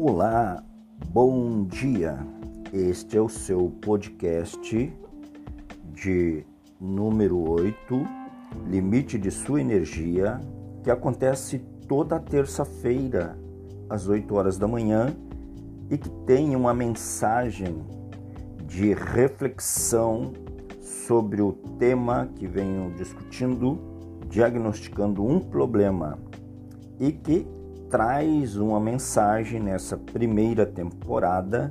Olá, bom dia. Este é o seu podcast de número 8, Limite de Sua Energia, que acontece toda terça-feira, às 8 horas da manhã, e que tem uma mensagem de reflexão sobre o tema que venho discutindo, diagnosticando um problema, e que traz uma mensagem nessa primeira temporada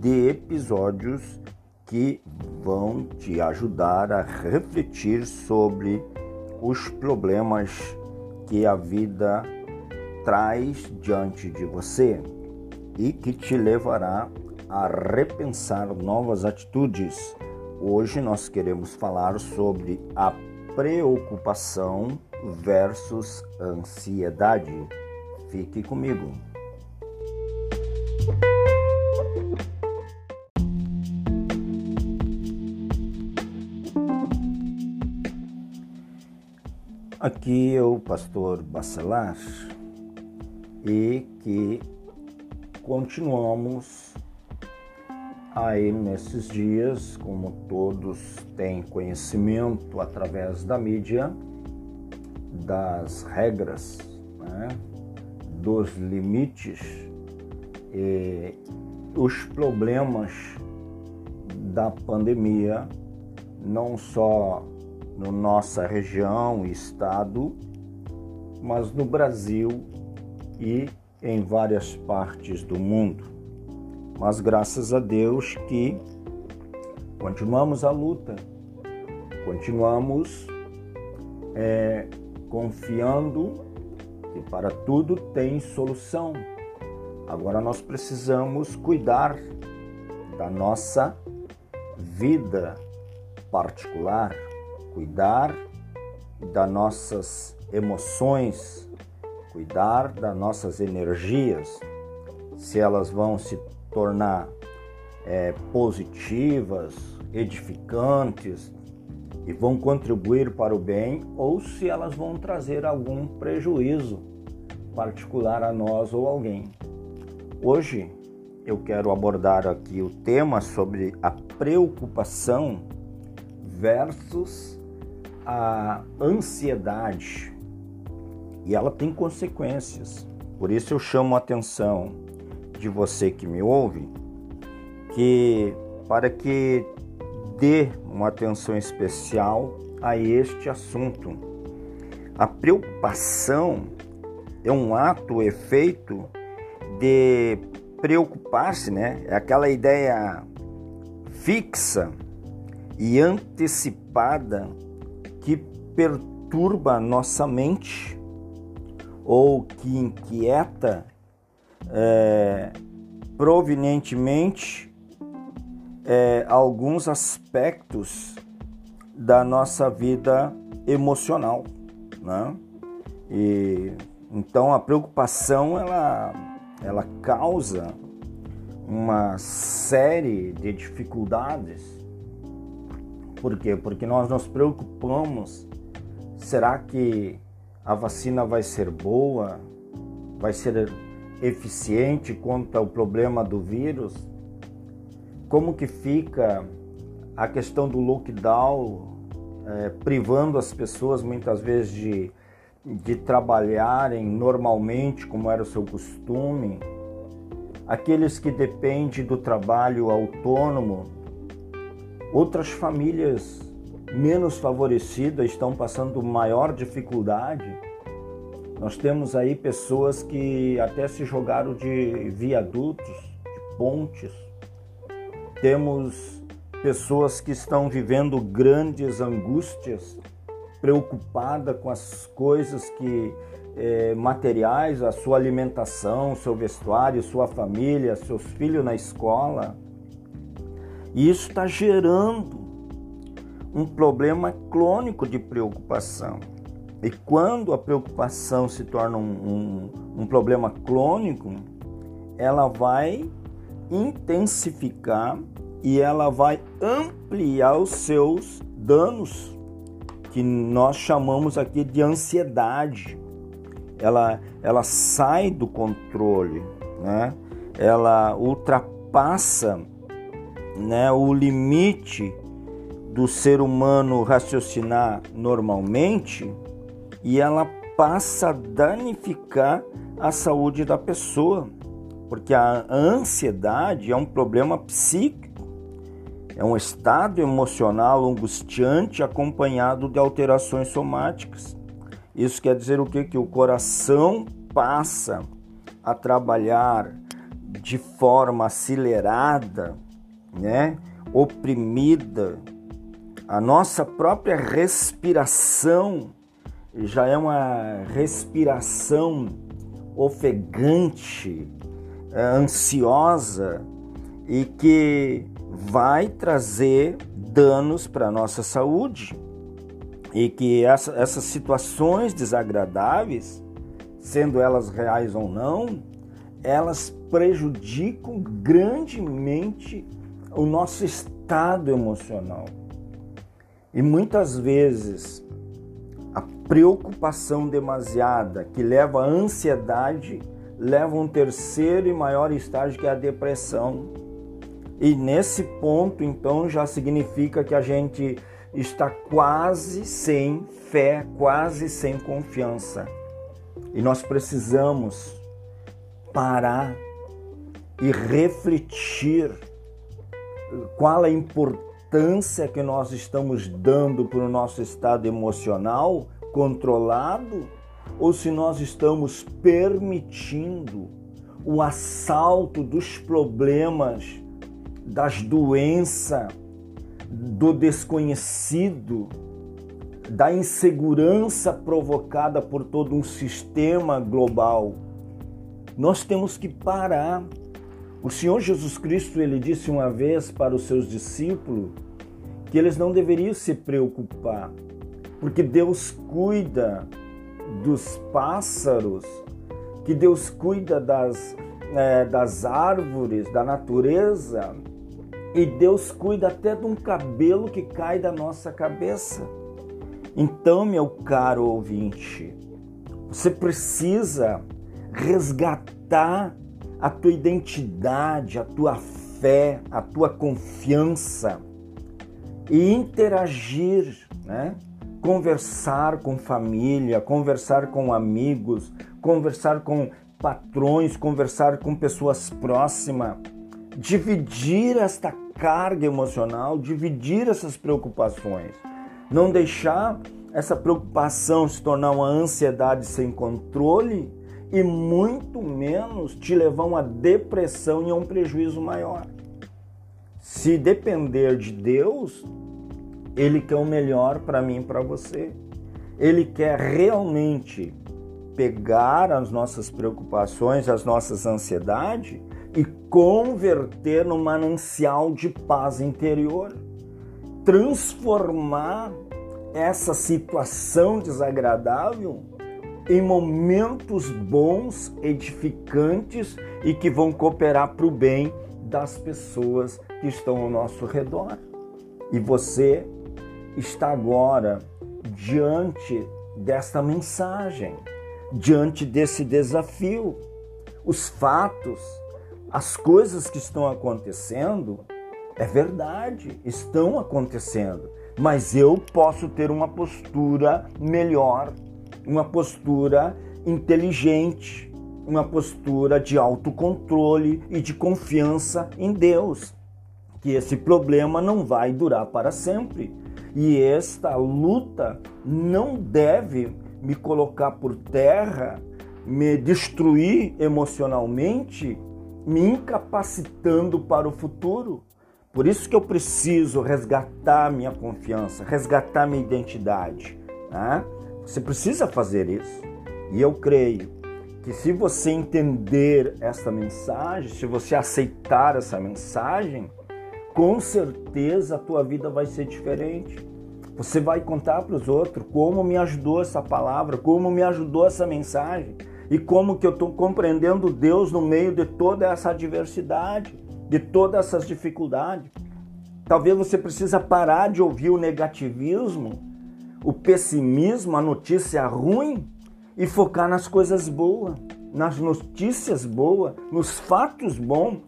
de episódios que vão te ajudar a refletir sobre os problemas que a vida traz diante de você e que te levará a repensar novas atitudes. Hoje nós queremos falar sobre a preocupação versus ansiedade. Fique comigo. Aqui é o pastor Bacelar e que continuamos aí nesses dias, como todos têm conhecimento através da mídia, das regras, né? Dos limites e os problemas da pandemia, não só na no nossa região e estado, mas no Brasil e em várias partes do mundo. Mas graças a Deus que continuamos a luta, continuamos é, confiando e para tudo tem solução. Agora nós precisamos cuidar da nossa vida particular, cuidar das nossas emoções, cuidar das nossas energias, se elas vão se tornar é, positivas, edificantes, e vão contribuir para o bem ou se elas vão trazer algum prejuízo particular a nós ou alguém. Hoje eu quero abordar aqui o tema sobre a preocupação versus a ansiedade. E ela tem consequências. Por isso eu chamo a atenção de você que me ouve que para que dê uma atenção especial a este assunto. A preocupação é um ato, efeito de preocupar-se, né? É aquela ideia fixa e antecipada que perturba nossa mente ou que inquieta é, provenientemente é, alguns aspectos da nossa vida emocional, né? E então a preocupação ela ela causa uma série de dificuldades. Por quê? Porque nós nos preocupamos. Será que a vacina vai ser boa? Vai ser eficiente contra o problema do vírus? como que fica a questão do lockdown, é, privando as pessoas muitas vezes de, de trabalharem normalmente, como era o seu costume, aqueles que dependem do trabalho autônomo, outras famílias menos favorecidas estão passando maior dificuldade. Nós temos aí pessoas que até se jogaram de viadutos, de pontes, temos pessoas que estão vivendo grandes angústias, preocupada com as coisas que é, materiais, a sua alimentação, seu vestuário, sua família, seus filhos na escola. E isso está gerando um problema crônico de preocupação. E quando a preocupação se torna um, um, um problema crônico, ela vai intensificar e ela vai ampliar os seus danos, que nós chamamos aqui de ansiedade. Ela, ela sai do controle, né? ela ultrapassa né, o limite do ser humano raciocinar normalmente e ela passa a danificar a saúde da pessoa, porque a ansiedade é um problema psíquico, é um estado emocional angustiante acompanhado de alterações somáticas. Isso quer dizer o quê? Que o coração passa a trabalhar de forma acelerada, né? oprimida, a nossa própria respiração já é uma respiração ofegante, é, ansiosa e que vai trazer danos para a nossa saúde. E que essa, essas situações desagradáveis, sendo elas reais ou não, elas prejudicam grandemente o nosso estado emocional. E muitas vezes a preocupação demasiada que leva à ansiedade leva a um terceiro e maior estágio que é a depressão. E nesse ponto, então, já significa que a gente está quase sem fé, quase sem confiança. E nós precisamos parar e refletir qual a importância que nós estamos dando para o nosso estado emocional controlado ou se nós estamos permitindo o assalto dos problemas, das doenças, do desconhecido, da insegurança provocada por todo um sistema global. Nós temos que parar o Senhor Jesus Cristo ele disse uma vez para os seus discípulos que eles não deveriam se preocupar, porque Deus cuida dos pássaros, que Deus cuida das, é, das árvores, da natureza, e Deus cuida até de um cabelo que cai da nossa cabeça. Então, meu caro ouvinte, você precisa resgatar a tua identidade, a tua fé, a tua confiança e interagir, né? Conversar com família, conversar com amigos, conversar com patrões, conversar com pessoas próximas, dividir esta carga emocional, dividir essas preocupações, não deixar essa preocupação se tornar uma ansiedade sem controle e muito menos te levar a uma depressão e a um prejuízo maior. Se depender de Deus, Ele quer o melhor para mim e para você. Ele quer realmente pegar as nossas preocupações, as nossas ansiedades e converter num manancial de paz interior. Transformar essa situação desagradável em momentos bons, edificantes e que vão cooperar para o bem das pessoas que estão ao nosso redor. E você está agora diante desta mensagem, diante desse desafio. Os fatos, as coisas que estão acontecendo, é verdade, estão acontecendo, mas eu posso ter uma postura melhor uma postura inteligente, uma postura de autocontrole e de confiança em Deus, que esse problema não vai durar para sempre. E esta luta não deve me colocar por terra, me destruir emocionalmente, me incapacitando para o futuro. Por isso que eu preciso resgatar minha confiança, resgatar minha identidade. Né? Você precisa fazer isso. E eu creio que se você entender essa mensagem, se você aceitar essa mensagem, com certeza a tua vida vai ser diferente. Você vai contar para os outros como me ajudou essa palavra, como me ajudou essa mensagem e como que eu estou compreendendo Deus no meio de toda essa adversidade, de todas essas dificuldades. Talvez você precisa parar de ouvir o negativismo o pessimismo, a notícia ruim e focar nas coisas boas. nas notícias boas, nos fatos bons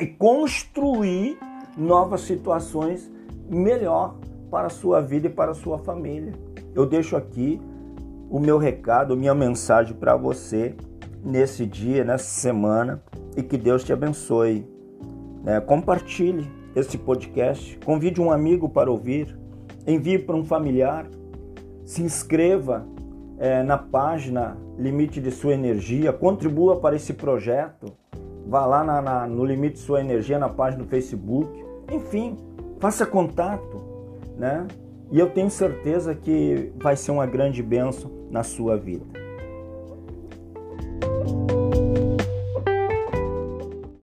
e construir novas situações melhor para a sua vida e para a sua família. Eu deixo aqui o meu recado, minha mensagem para você nesse dia, nessa semana e que Deus te abençoe. É, compartilhe esse podcast, convide um amigo para ouvir, envie para um familiar, se inscreva é, na página Limite de Sua Energia, contribua para esse projeto, vá lá na, na, no Limite de Sua Energia na página do Facebook, enfim, faça contato, né? E eu tenho certeza que vai ser uma grande bênção na sua vida.